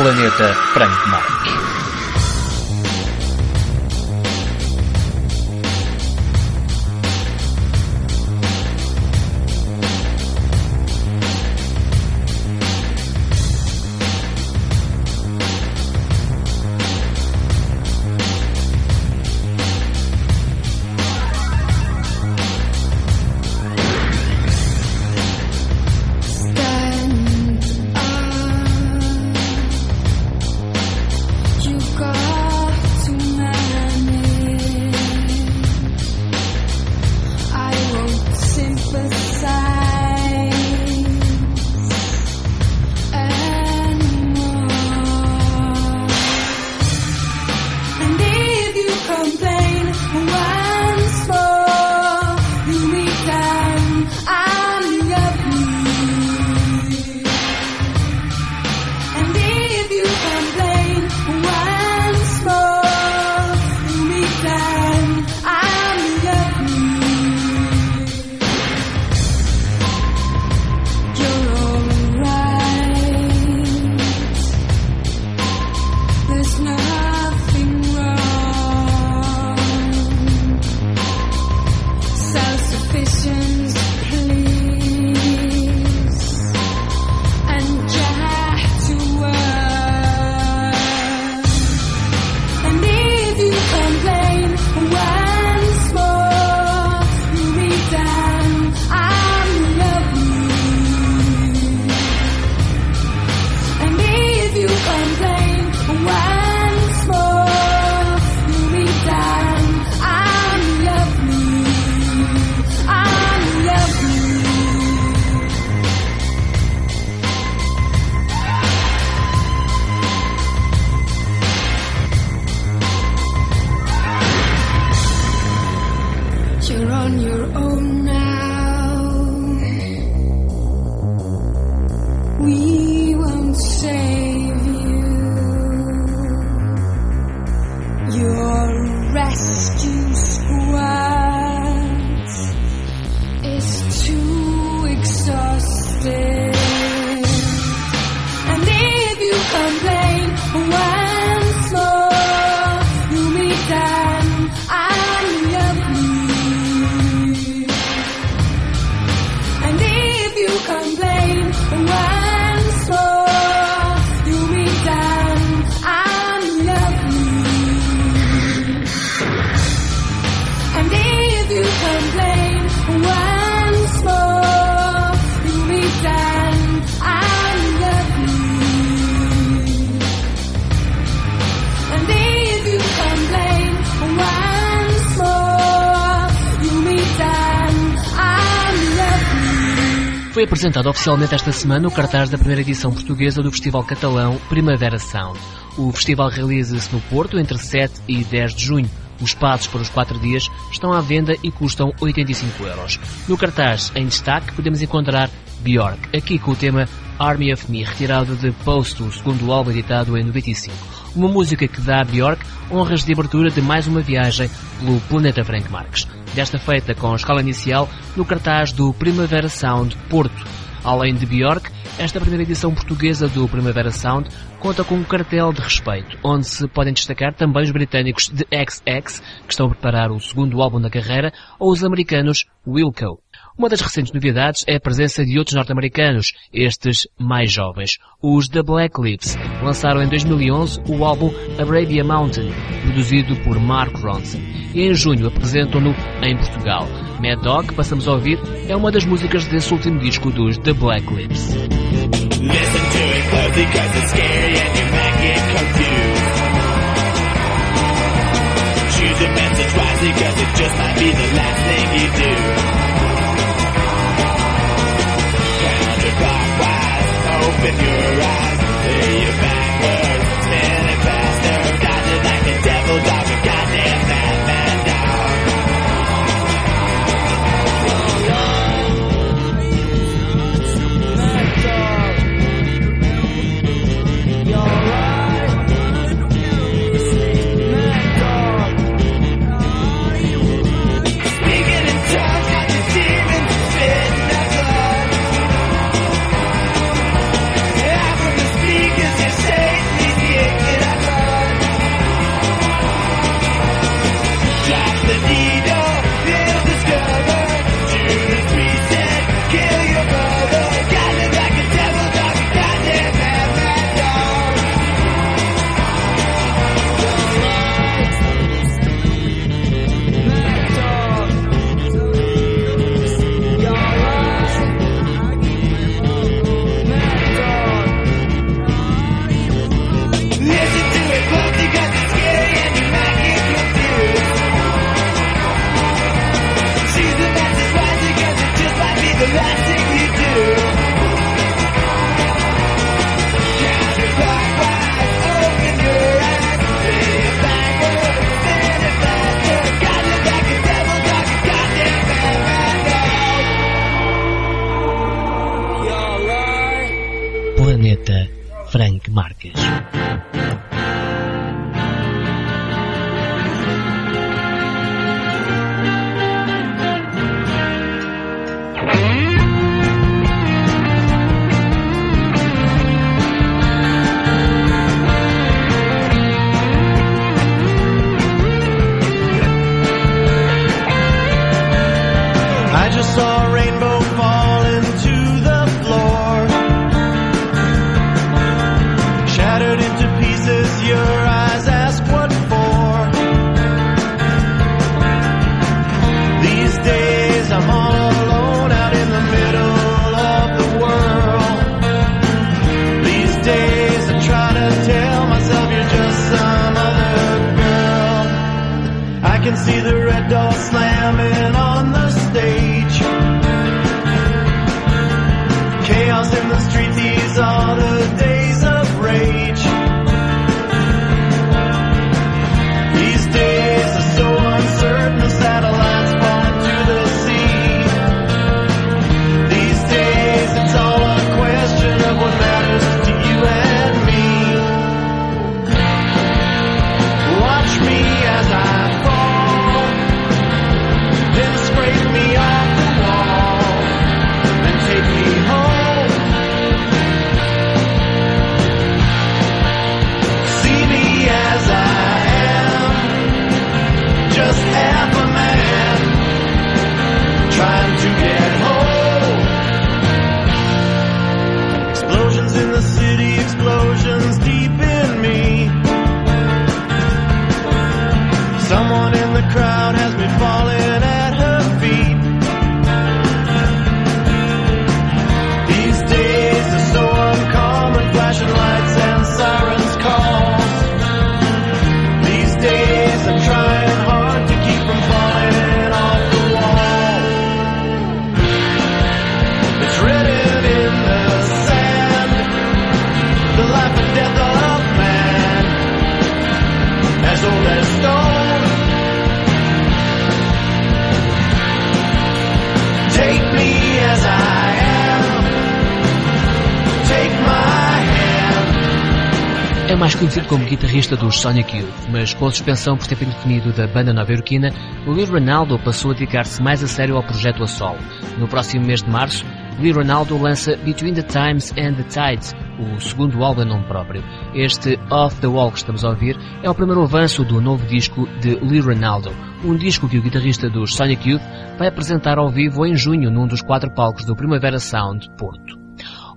Planeta Frank Marques. Apresentado oficialmente esta semana o cartaz da primeira edição portuguesa do Festival Catalão Primavera Sound. O festival realiza-se no Porto entre 7 e 10 de junho. Os passos para os quatro dias estão à venda e custam 85 euros. No cartaz, em destaque, podemos encontrar Björk, aqui com o tema Army of Me, retirado de Post, o segundo álbum editado em 95. Uma música que dá a Björk honras de abertura de mais uma viagem pelo planeta Frank Marques desta feita com a escala inicial no cartaz do Primavera Sound Porto. Além de Bjork, esta primeira edição portuguesa do Primavera Sound conta com um cartel de respeito, onde se podem destacar também os britânicos The XX, que estão a preparar o segundo álbum da carreira, ou os americanos Wilco. Uma das recentes novidades é a presença de outros norte-americanos, estes mais jovens. Os The Black Lips lançaram em 2011 o álbum Arabia Mountain, produzido por Mark Ronson, e em junho apresentam-no em Portugal. Mad Dog, passamos a ouvir, é uma das músicas desse último disco dos The Black Lips. Choose message wisely cause it just might be the last thing you do. Open your eyes, your backwards, spinning faster, dodging like a devil. Dog, mais conhecido como guitarrista dos Sonic Youth, mas com a suspensão por tempo indefinido da banda nova-iorquina, Lee Ronaldo passou a dedicar-se mais a sério ao projeto a solo. No próximo mês de março, Lee Ronaldo lança Between the Times and the Tides, o segundo álbum em nome próprio. Este Off the Wall que estamos a ouvir é o primeiro avanço do novo disco de Lee Ronaldo, um disco que o guitarrista dos Sonic Youth vai apresentar ao vivo em junho num dos quatro palcos do Primavera Sound Porto.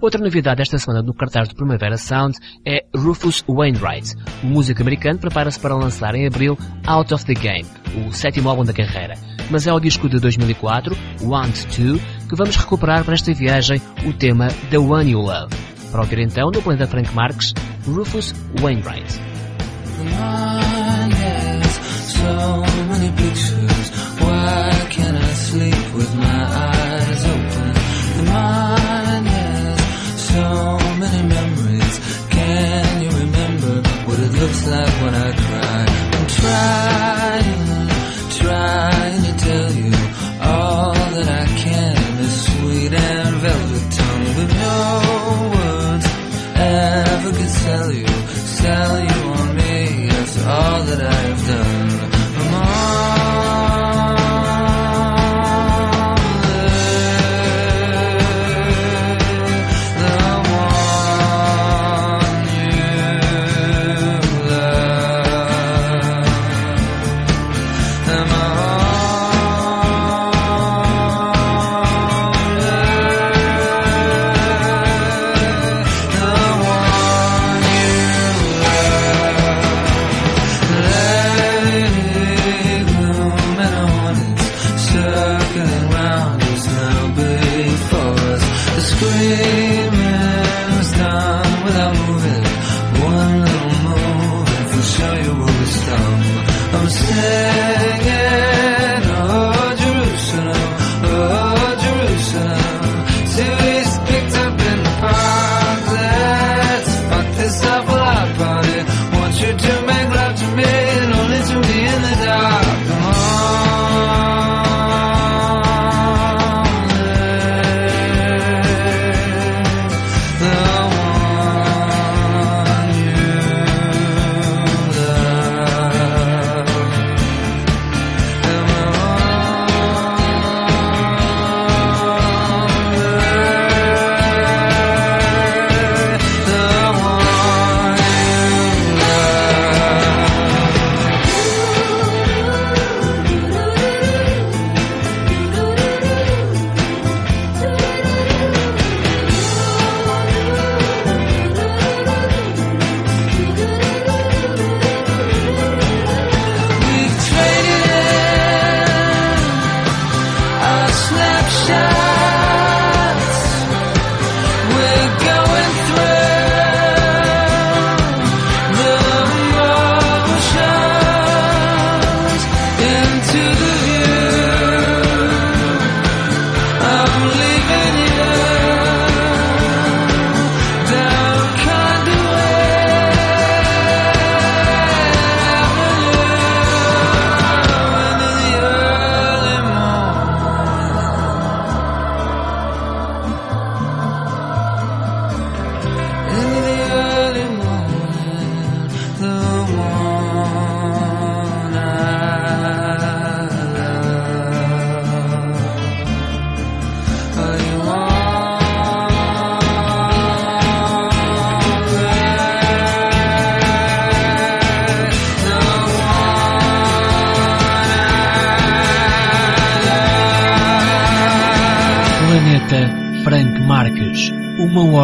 Outra novidade esta semana no cartaz do Primavera Sound é Rufus Wainwright. O músico americano prepara-se para lançar em abril Out of the Game, o sétimo álbum da carreira. Mas é o disco de 2004, Want To, que vamos recuperar para esta viagem o tema The One You Love. Para ouvir então, no planeta Frank Marques, Rufus Wainwright. Why can't I sleep with my eyes open? So many memories. Can you remember what it looks like when I cry? I'm trying, trying to tell you all that I can. This sweet and velvet tongue, but no words ever could sell you, sell you on me after all that I have done.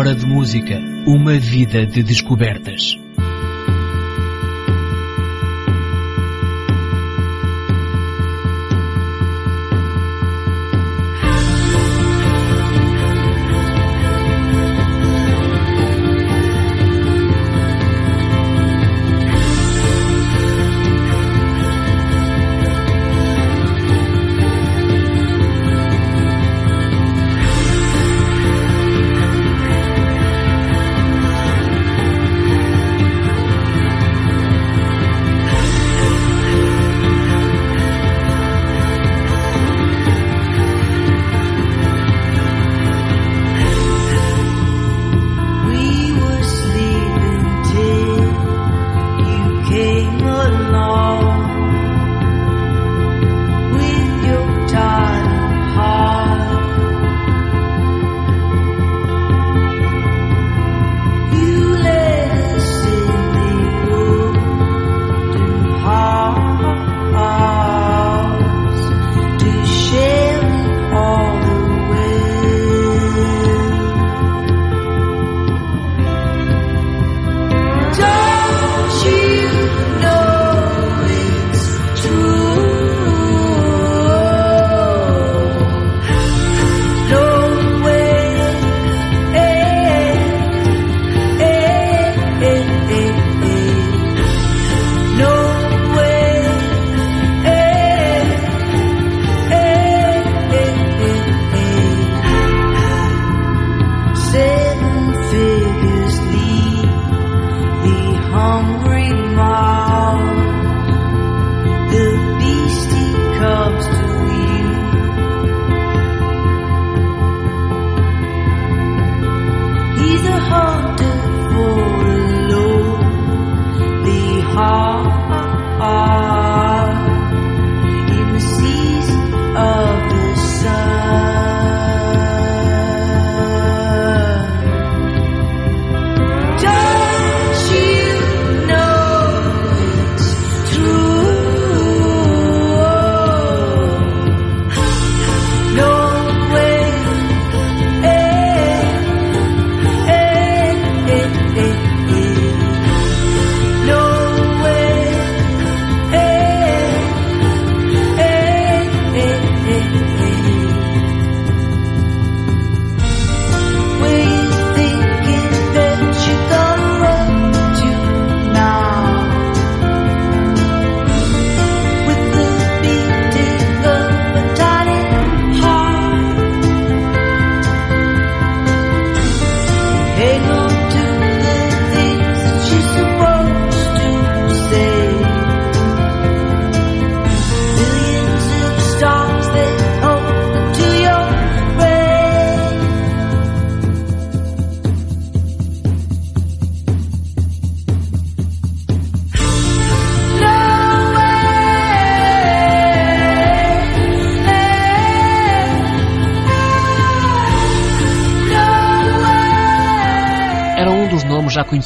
Hora de música, uma vida de descobertas.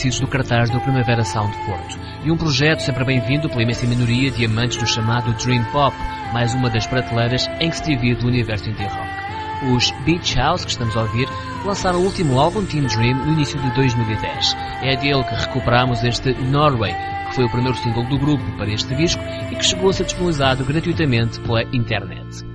Do cartaz do Primavera Sound Porto, e um projeto sempre bem-vindo pela imensa minoria de amantes do chamado Dream Pop, mais uma das prateleiras em que se divide o universo indie rock. Os Beach House, que estamos a ouvir, lançaram o último álbum Teen Dream no início de 2010. É dele que recuperamos este Norway, que foi o primeiro single do grupo para este disco e que chegou a ser disponibilizado gratuitamente pela internet.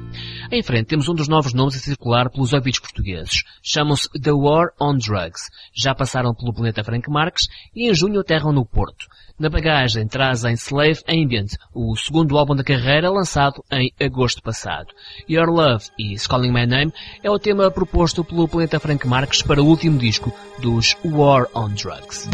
Em frente temos um dos novos nomes a circular pelos ouvidos portugueses. Chamam-se The War on Drugs. Já passaram pelo planeta Frank Marques e em junho aterram no Porto. Na bagagem trazem Slave Ambient, o segundo álbum da carreira lançado em agosto passado. Your Love e Calling My Name é o tema proposto pelo Planeta Frank Marques para o último disco dos War on Drugs.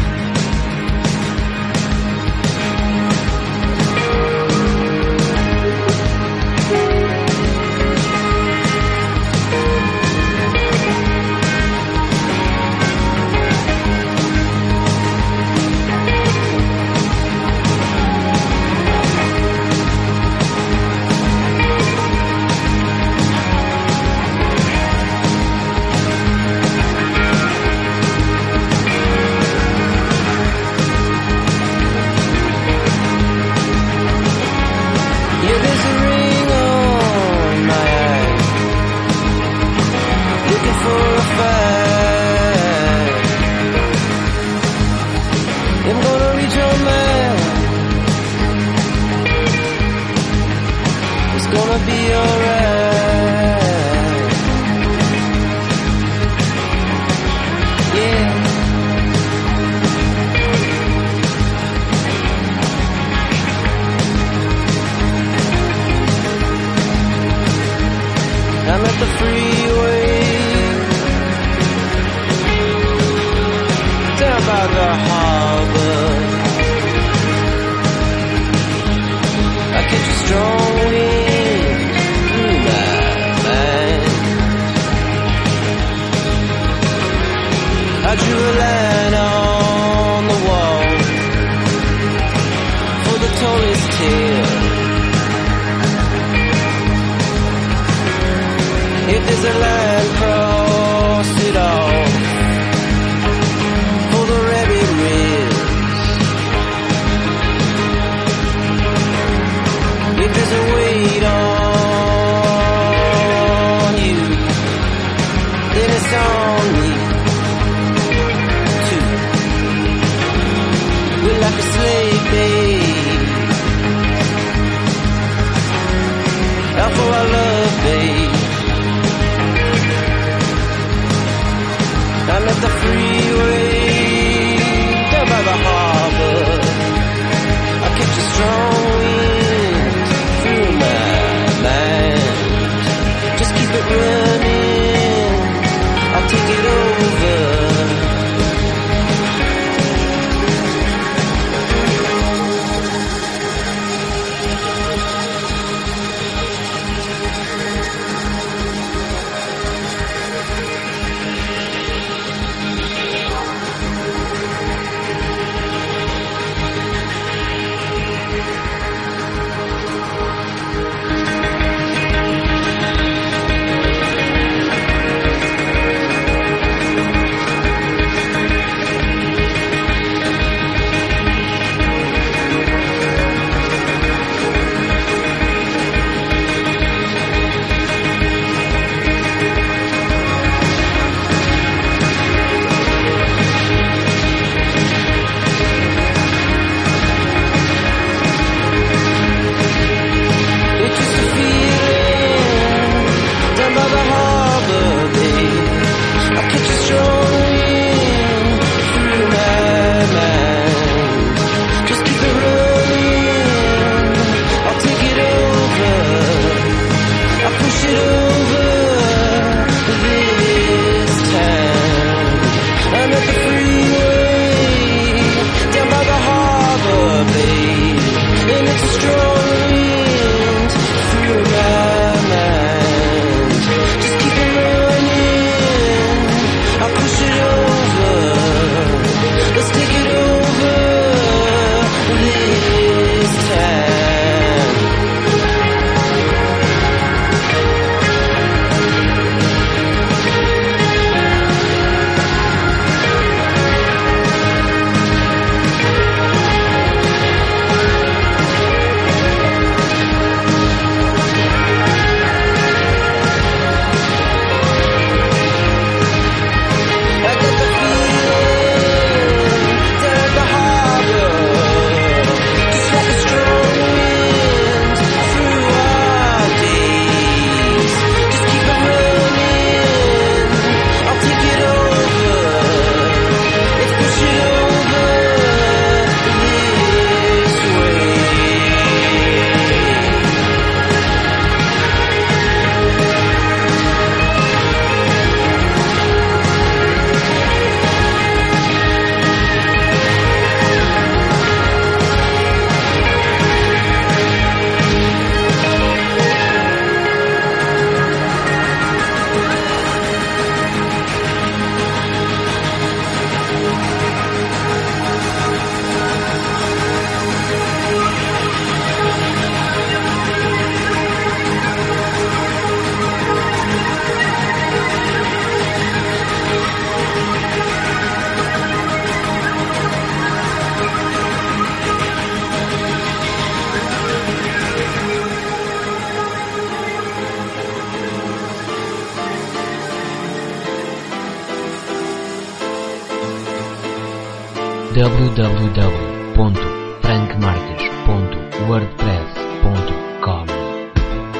www.frankmarques.wordpress.com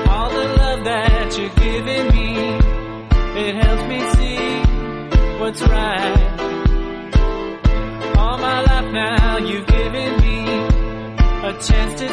All the love that you're me, it helps me see what's right. All my life now you've given me a chance to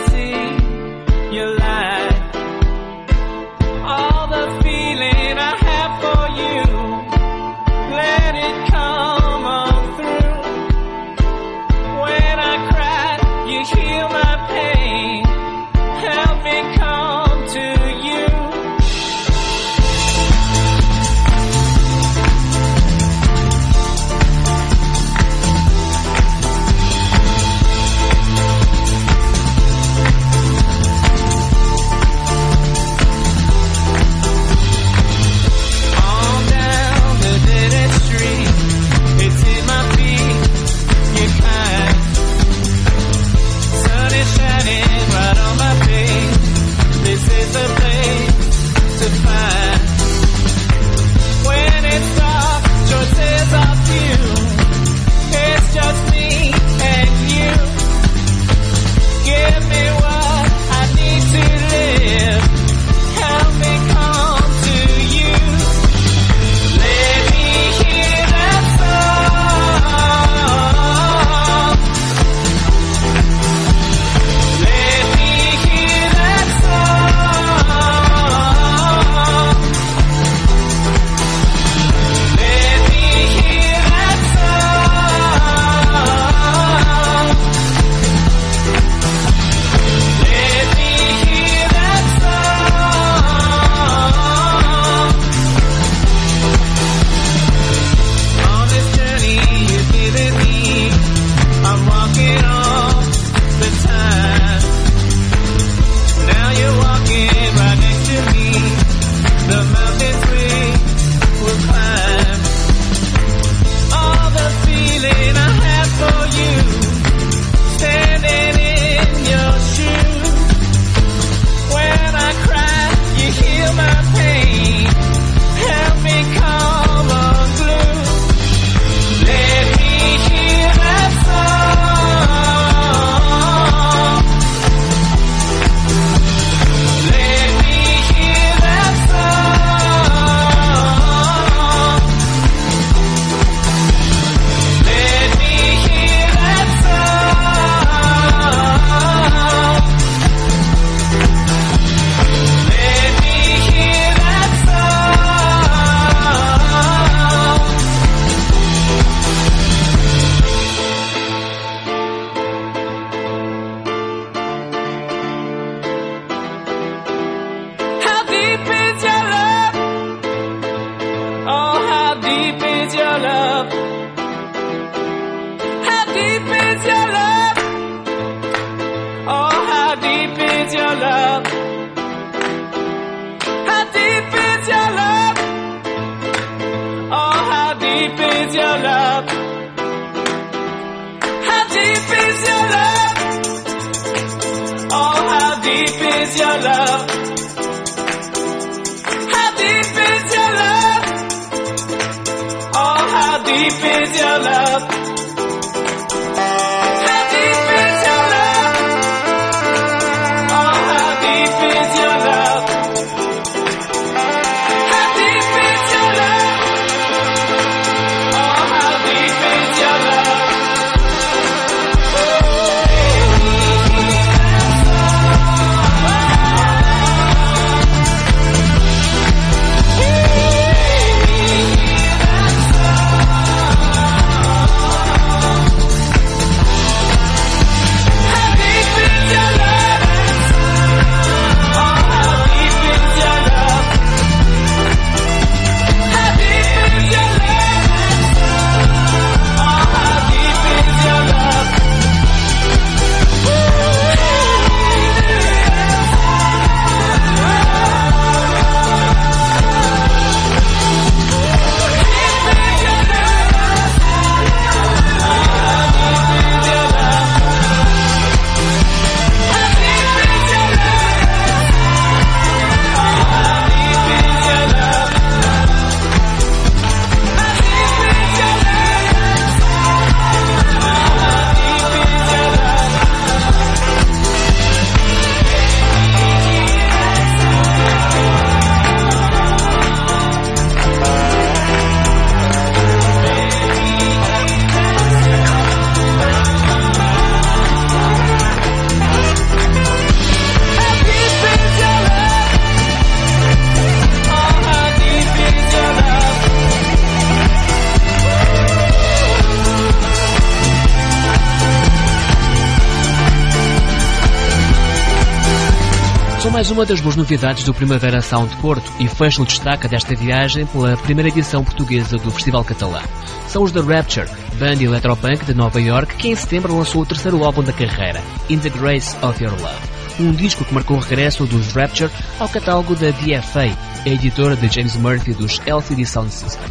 Das boas novidades do Primavera Sound Porto e fecho o destaque desta viagem pela primeira edição portuguesa do Festival Catalão. São os The Rapture, banda electropunk de Nova York, que em setembro lançou o terceiro álbum da carreira, In the Grace of Your Love. Um disco que marcou o regresso dos Rapture ao catálogo da DFA, a editora de James Murphy dos LCD Sound System.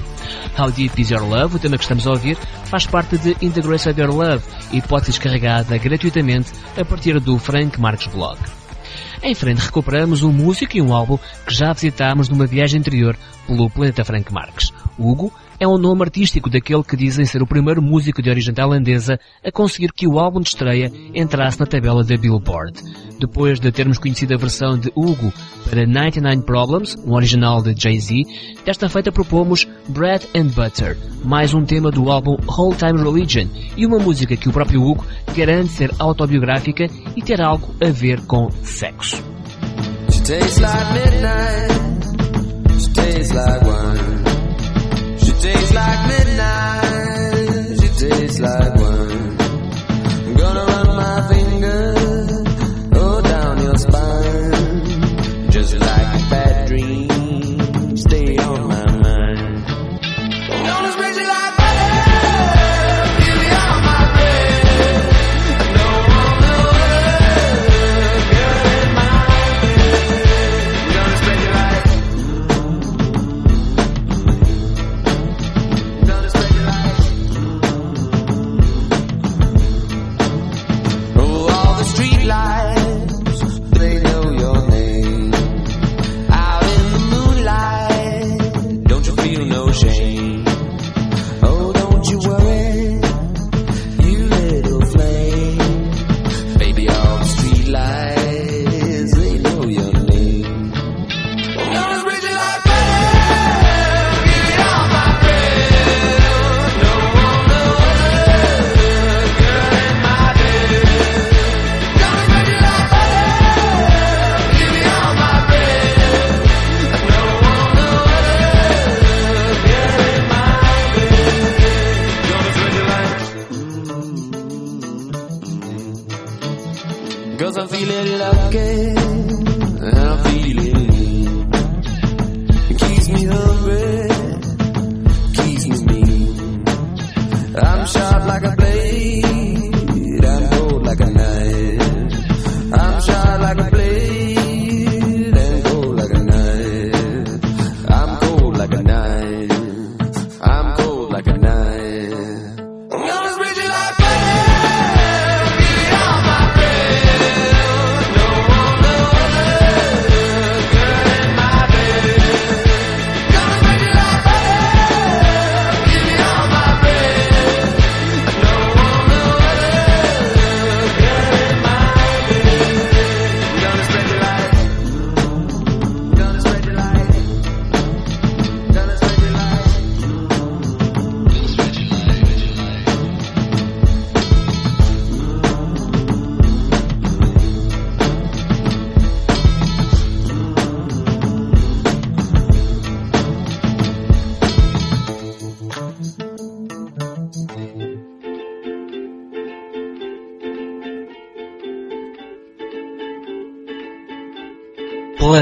How Deep Is Your Love, o tema que estamos a ouvir, faz parte de In the Grace of Your Love e pode ser descarregada gratuitamente a partir do Frank Marques Blog. Em frente recuperamos um músico e um álbum que já visitámos numa viagem anterior pelo planeta Frank Marques. Hugo é um nome artístico daquele que dizem ser o primeiro músico de origem tailandesa a conseguir que o álbum de estreia entrasse na tabela da Billboard. Depois de termos conhecido a versão de Hugo para 99 Problems, um original de Jay-Z, desta feita propomos Bread and Butter, mais um tema do álbum Whole Time Religion e uma música que o próprio Hugo garante ser autobiográfica e ter algo a ver com sexo. Like midnight. Like. Like midnight. She tastes like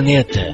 planeta.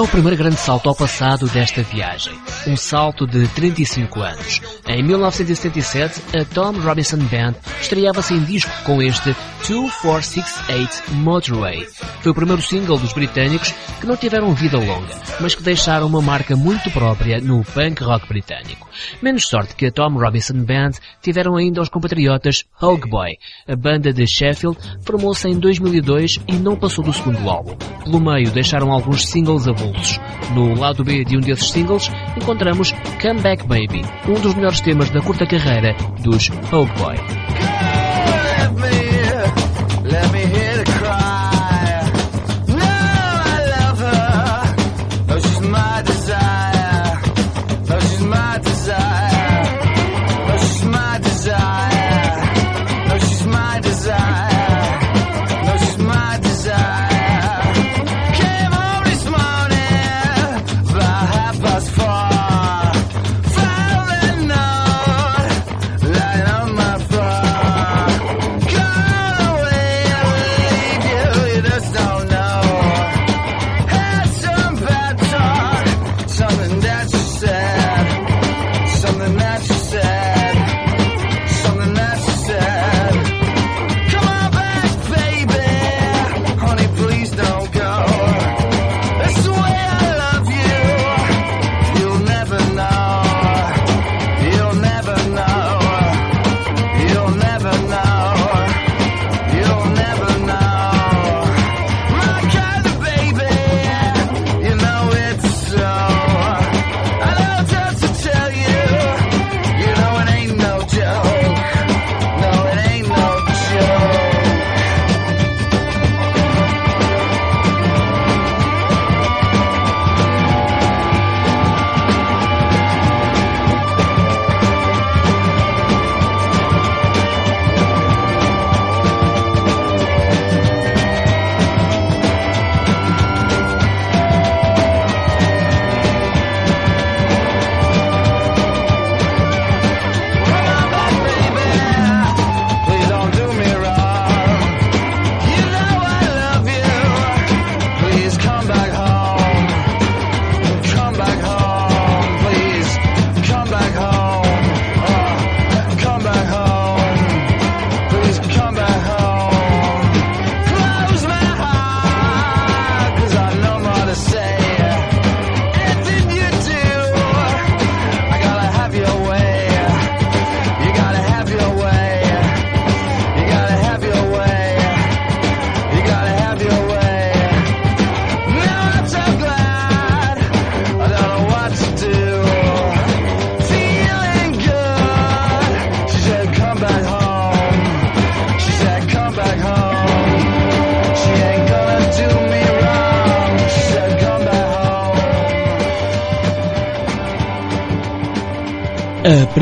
É o primeiro grande salto ao passado desta viagem um salto de 35 anos. Em 1977, a Tom Robinson Band estreava-se em disco com este 2468 Motorway. Foi o primeiro single dos britânicos que não tiveram vida longa, mas que deixaram uma marca muito própria no punk rock britânico. Menos sorte que a Tom Robinson Band tiveram ainda os compatriotas Hogboy. A banda de Sheffield formou-se em 2002 e não passou do segundo álbum. Pelo meio deixaram alguns singles avulsos. No lado B de um desses singles, encontramos Come Back Baby, um dos melhores temas da curta carreira dos Pogue Boy.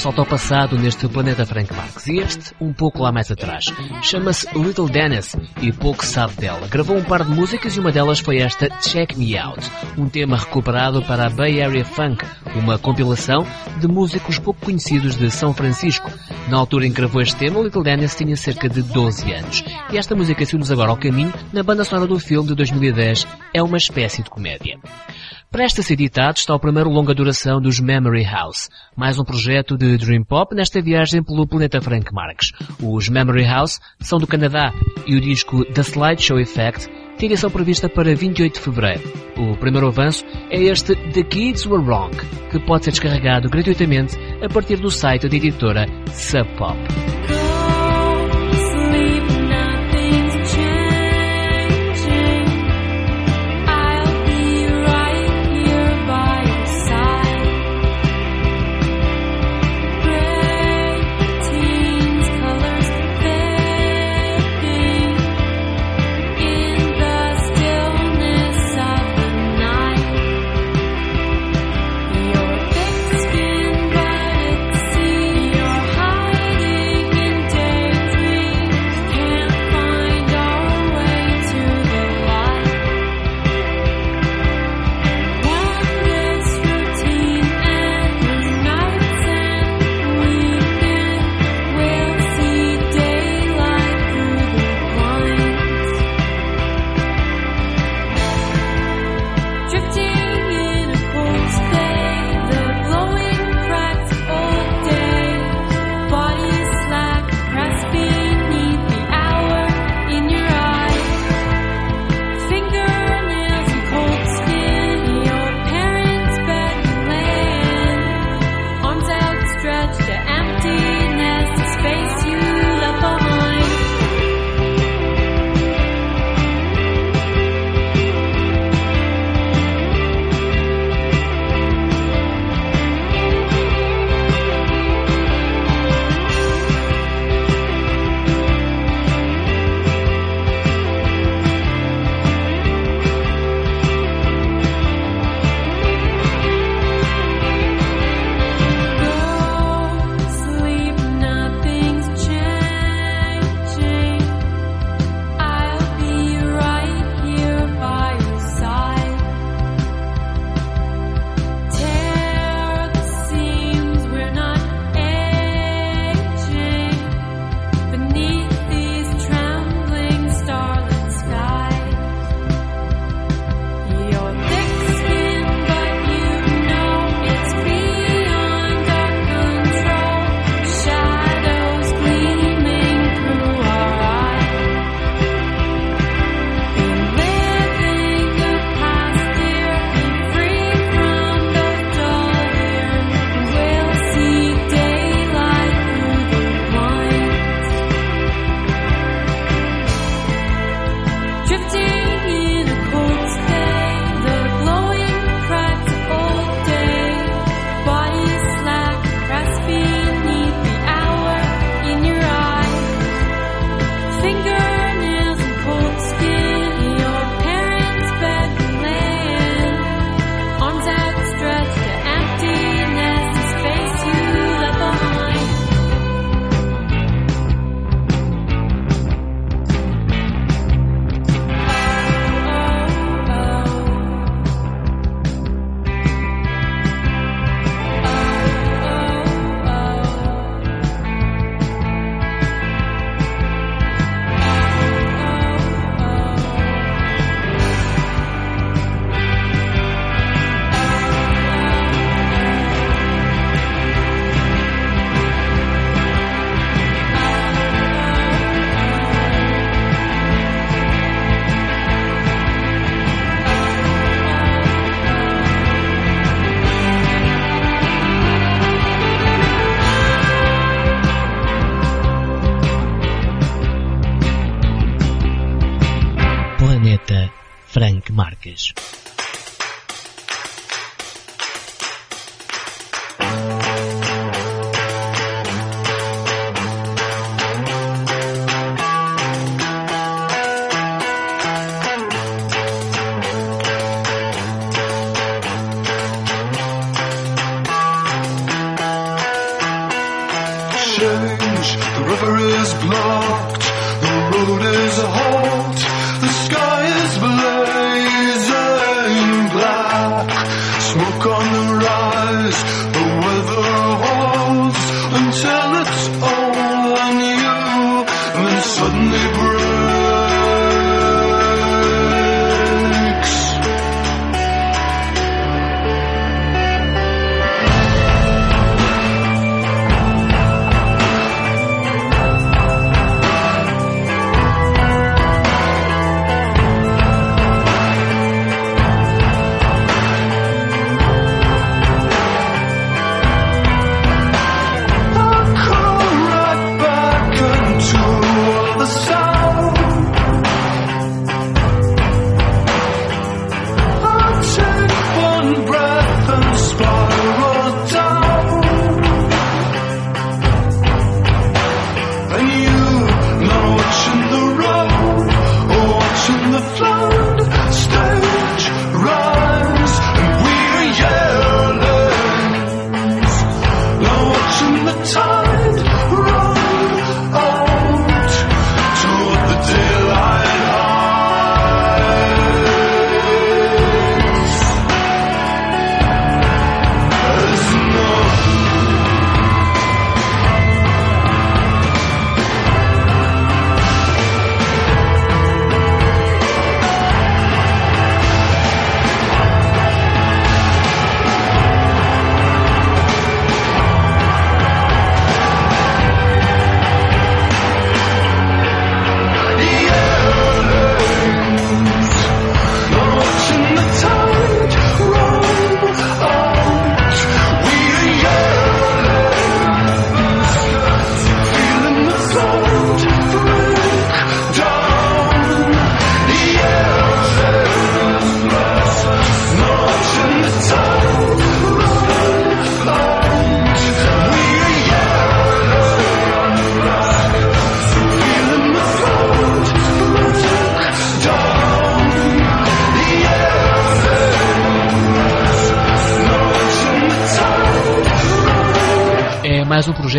salto ao passado neste planeta Frank Marx e este um pouco lá mais atrás. Chama-se Little Dennis e pouco sabe dela. Gravou um par de músicas e uma delas foi esta Check Me Out, um tema recuperado para a Bay Area Funk, uma compilação de músicos pouco conhecidos de São Francisco. Na altura em que gravou este tema, Little Dennis tinha cerca de 12 anos. E esta música seguiu-nos agora ao caminho na banda sonora do filme de 2010. É uma espécie de comédia. Presta a ser editado está o primeiro longa duração dos Memory House, mais um projeto de Dream Pop nesta viagem pelo planeta Frank Marx. Os Memory House são do Canadá e o disco The Slideshow Effect tem edição prevista para 28 de fevereiro. O primeiro avanço é este The Kids Were Wrong, que pode ser descarregado gratuitamente a partir do site da editora Sub Pop. Cuando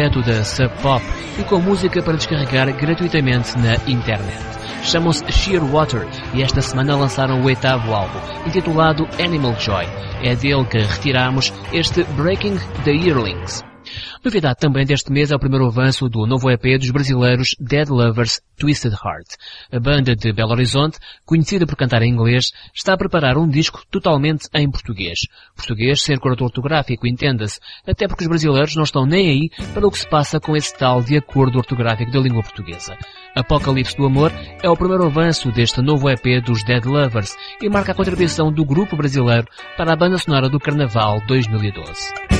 projeto da Sub Pop e com música para descarregar gratuitamente na internet. Chamam-se Sheer Water e esta semana lançaram o oitavo álbum, intitulado Animal Joy. É dele que retiramos este Breaking the Yearlings. Novidade também deste mês é o primeiro avanço do novo EP dos brasileiros Dead Lovers Twisted Heart. A banda de Belo Horizonte, conhecida por cantar em inglês, está a preparar um disco totalmente em português. Português ser corretor ortográfico, entenda-se, até porque os brasileiros não estão nem aí para o que se passa com esse tal de acordo ortográfico da língua portuguesa. Apocalipse do Amor é o primeiro avanço deste novo EP dos Dead Lovers e marca a contribuição do grupo brasileiro para a banda sonora do Carnaval 2012.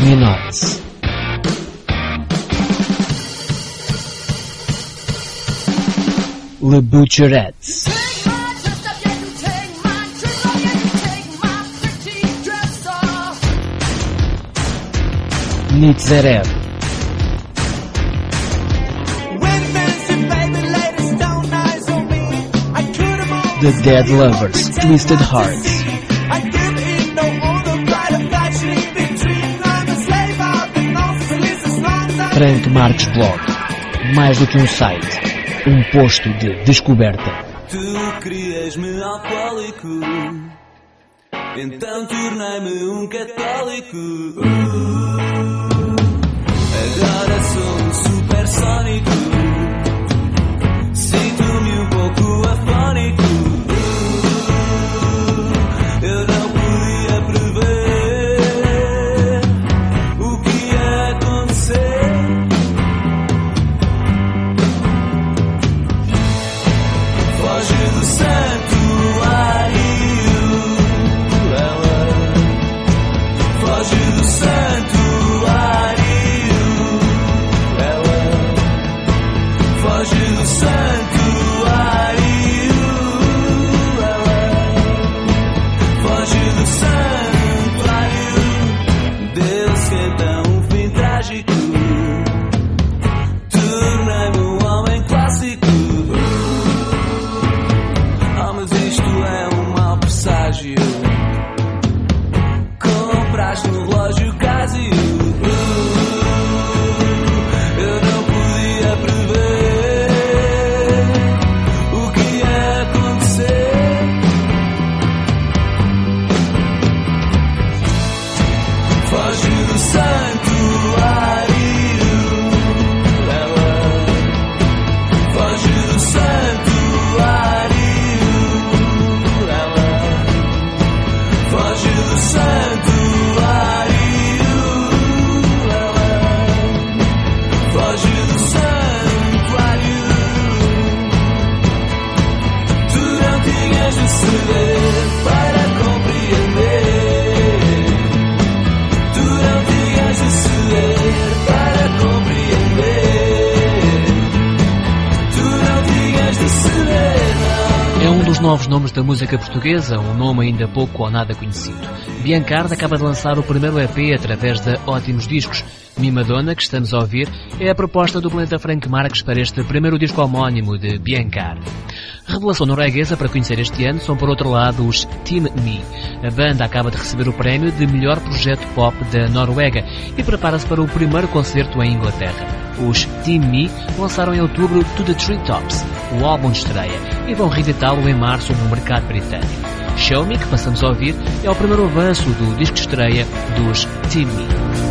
The Love Me Not. Le Butcherettes. Nitzerev. The Dead Lovers, Twisted Hearts. Frank Marques Blog. Mais do que um site, um posto de descoberta. Tu querias-me alcoólico, então tornei-me da música portuguesa, um nome ainda pouco ou nada conhecido. Biancardi acaba de lançar o primeiro EP através da Ótimos Discos. Mimadonna, que estamos a ouvir, é a proposta do planeta Frank Marques para este primeiro disco homónimo de Biancardi. Revelação norueguesa para conhecer este ano são, por outro lado, os Team Me. A banda acaba de receber o prémio de melhor projeto pop da Noruega e prepara-se para o primeiro concerto em Inglaterra. Os Team Me lançaram em outubro To The Treetops, o álbum de estreia, e vão reeditá-lo em março no mercado britânico. Show Me, que passamos a ouvir, é o primeiro avanço do disco de estreia dos Team Me.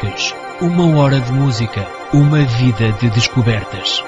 Marques. Uma hora de música, uma vida de descobertas.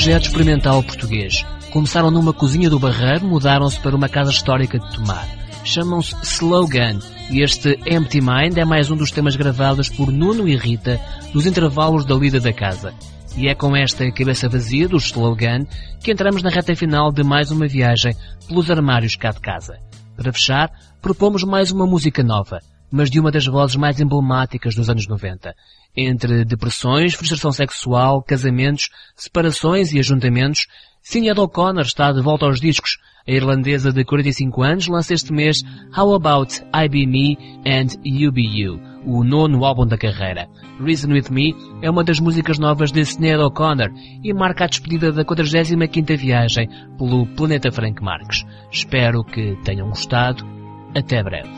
Projeto experimental português. Começaram numa cozinha do Barreiro, mudaram-se para uma casa histórica de Tomar. Chamam-se Slogan e este Empty Mind é mais um dos temas gravados por Nuno e Rita nos intervalos da lida da casa. E é com esta cabeça vazia do Slogan que entramos na reta final de mais uma viagem pelos armários cá de casa. Para fechar, propomos mais uma música nova, mas de uma das vozes mais emblemáticas dos anos 90. Entre depressões, frustração sexual, casamentos, separações e ajuntamentos, Sinead O'Connor está de volta aos discos. A irlandesa de 45 anos lança este mês How About I Be Me and You Be You, o nono álbum da carreira. Reason With Me é uma das músicas novas de Sinead O'Connor e marca a despedida da 45ª viagem pelo planeta Frank Marques. Espero que tenham gostado. Até breve.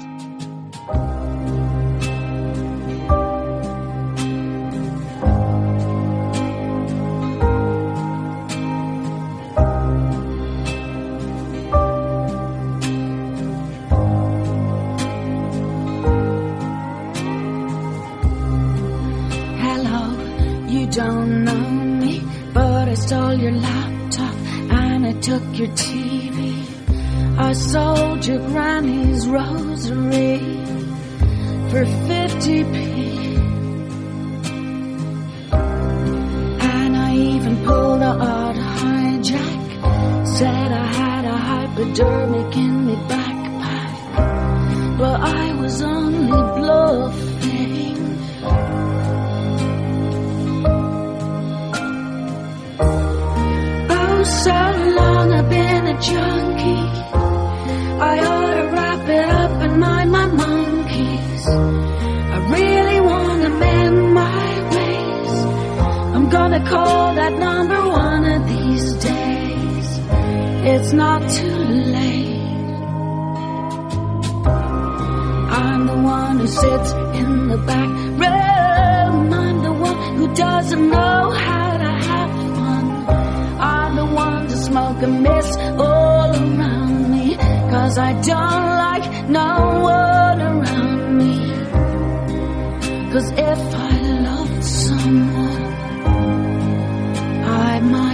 Took your TV. I sold your granny's rosary for 50p. And I even pulled a odd hijack. Said I had a hypodermic in my backpack. But I was only bluffing. Junkie. I ought to wrap it up and mind my monkeys. I really wanna mend my ways. I'm gonna call that number one of these days. It's not too late. I'm the one who sits in the back room. I'm the one who doesn't know how smoke and miss all around me. Cause I don't like no one around me. Cause if I loved someone, I might